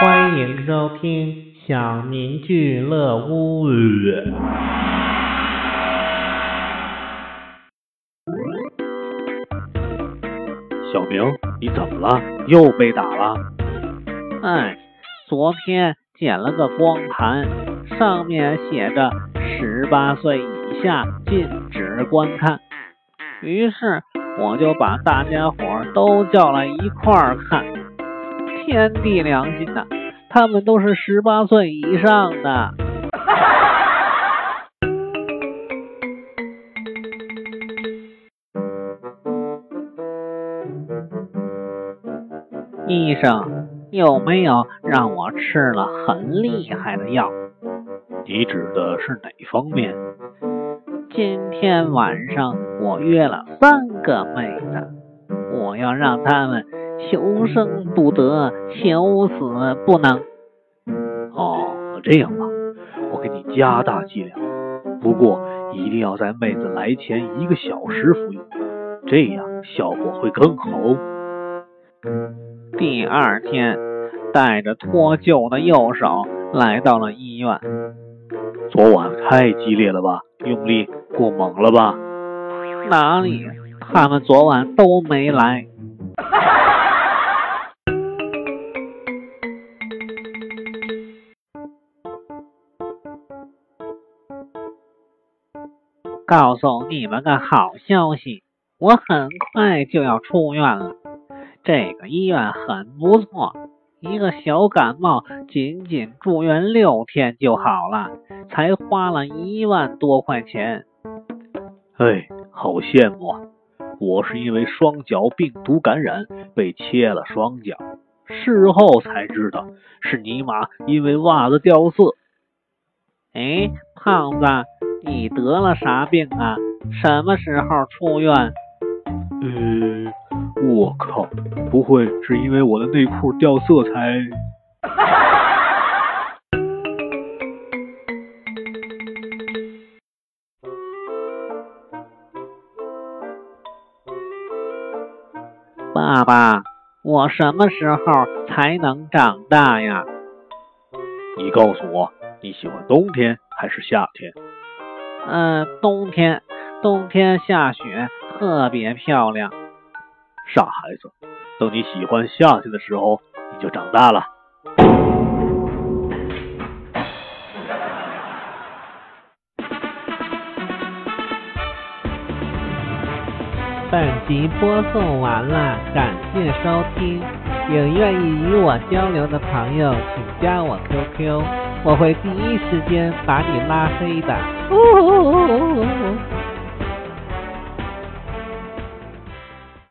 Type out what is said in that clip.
欢迎收听小明俱乐屋。小明，你怎么了？又被打了？哎，昨天捡了个光盘，上面写着十八岁以下禁止观看。于是我就把大家伙都叫来一块儿看。天地良心呐，他们都是十八岁以上的。医生有没有让我吃了很厉害的药？你指的是哪方面？今天晚上我约了三个妹子，我要让他们求生不得，求死不能。哦，这样吧，我给你加大剂量，不过一定要在妹子来前一个小时服用，这样效果会更好。第二天，带着脱臼的右手来到了医院。昨晚太激烈了吧？用力过猛了吧？哪里？他们昨晚都没来。告诉你们个好消息，我很快就要出院了。这个医院很不错，一个小感冒仅仅住院六天就好了，才花了一万多块钱。哎，好羡慕啊！我是因为双脚病毒感染被切了双脚，事后才知道是尼玛因为袜子掉色。哎，胖子，你得了啥病啊？什么时候出院？嗯。我靠！不会是因为我的内裤掉色才？爸爸，我什么时候才能长大呀？你告诉我，你喜欢冬天还是夏天？嗯，冬天，冬天下雪特别漂亮。傻孩子，等你喜欢夏天的时候，你就长大了。本集播送完了，感谢收听。有愿意与我交流的朋友，请加我 QQ，我会第一时间把你拉黑的。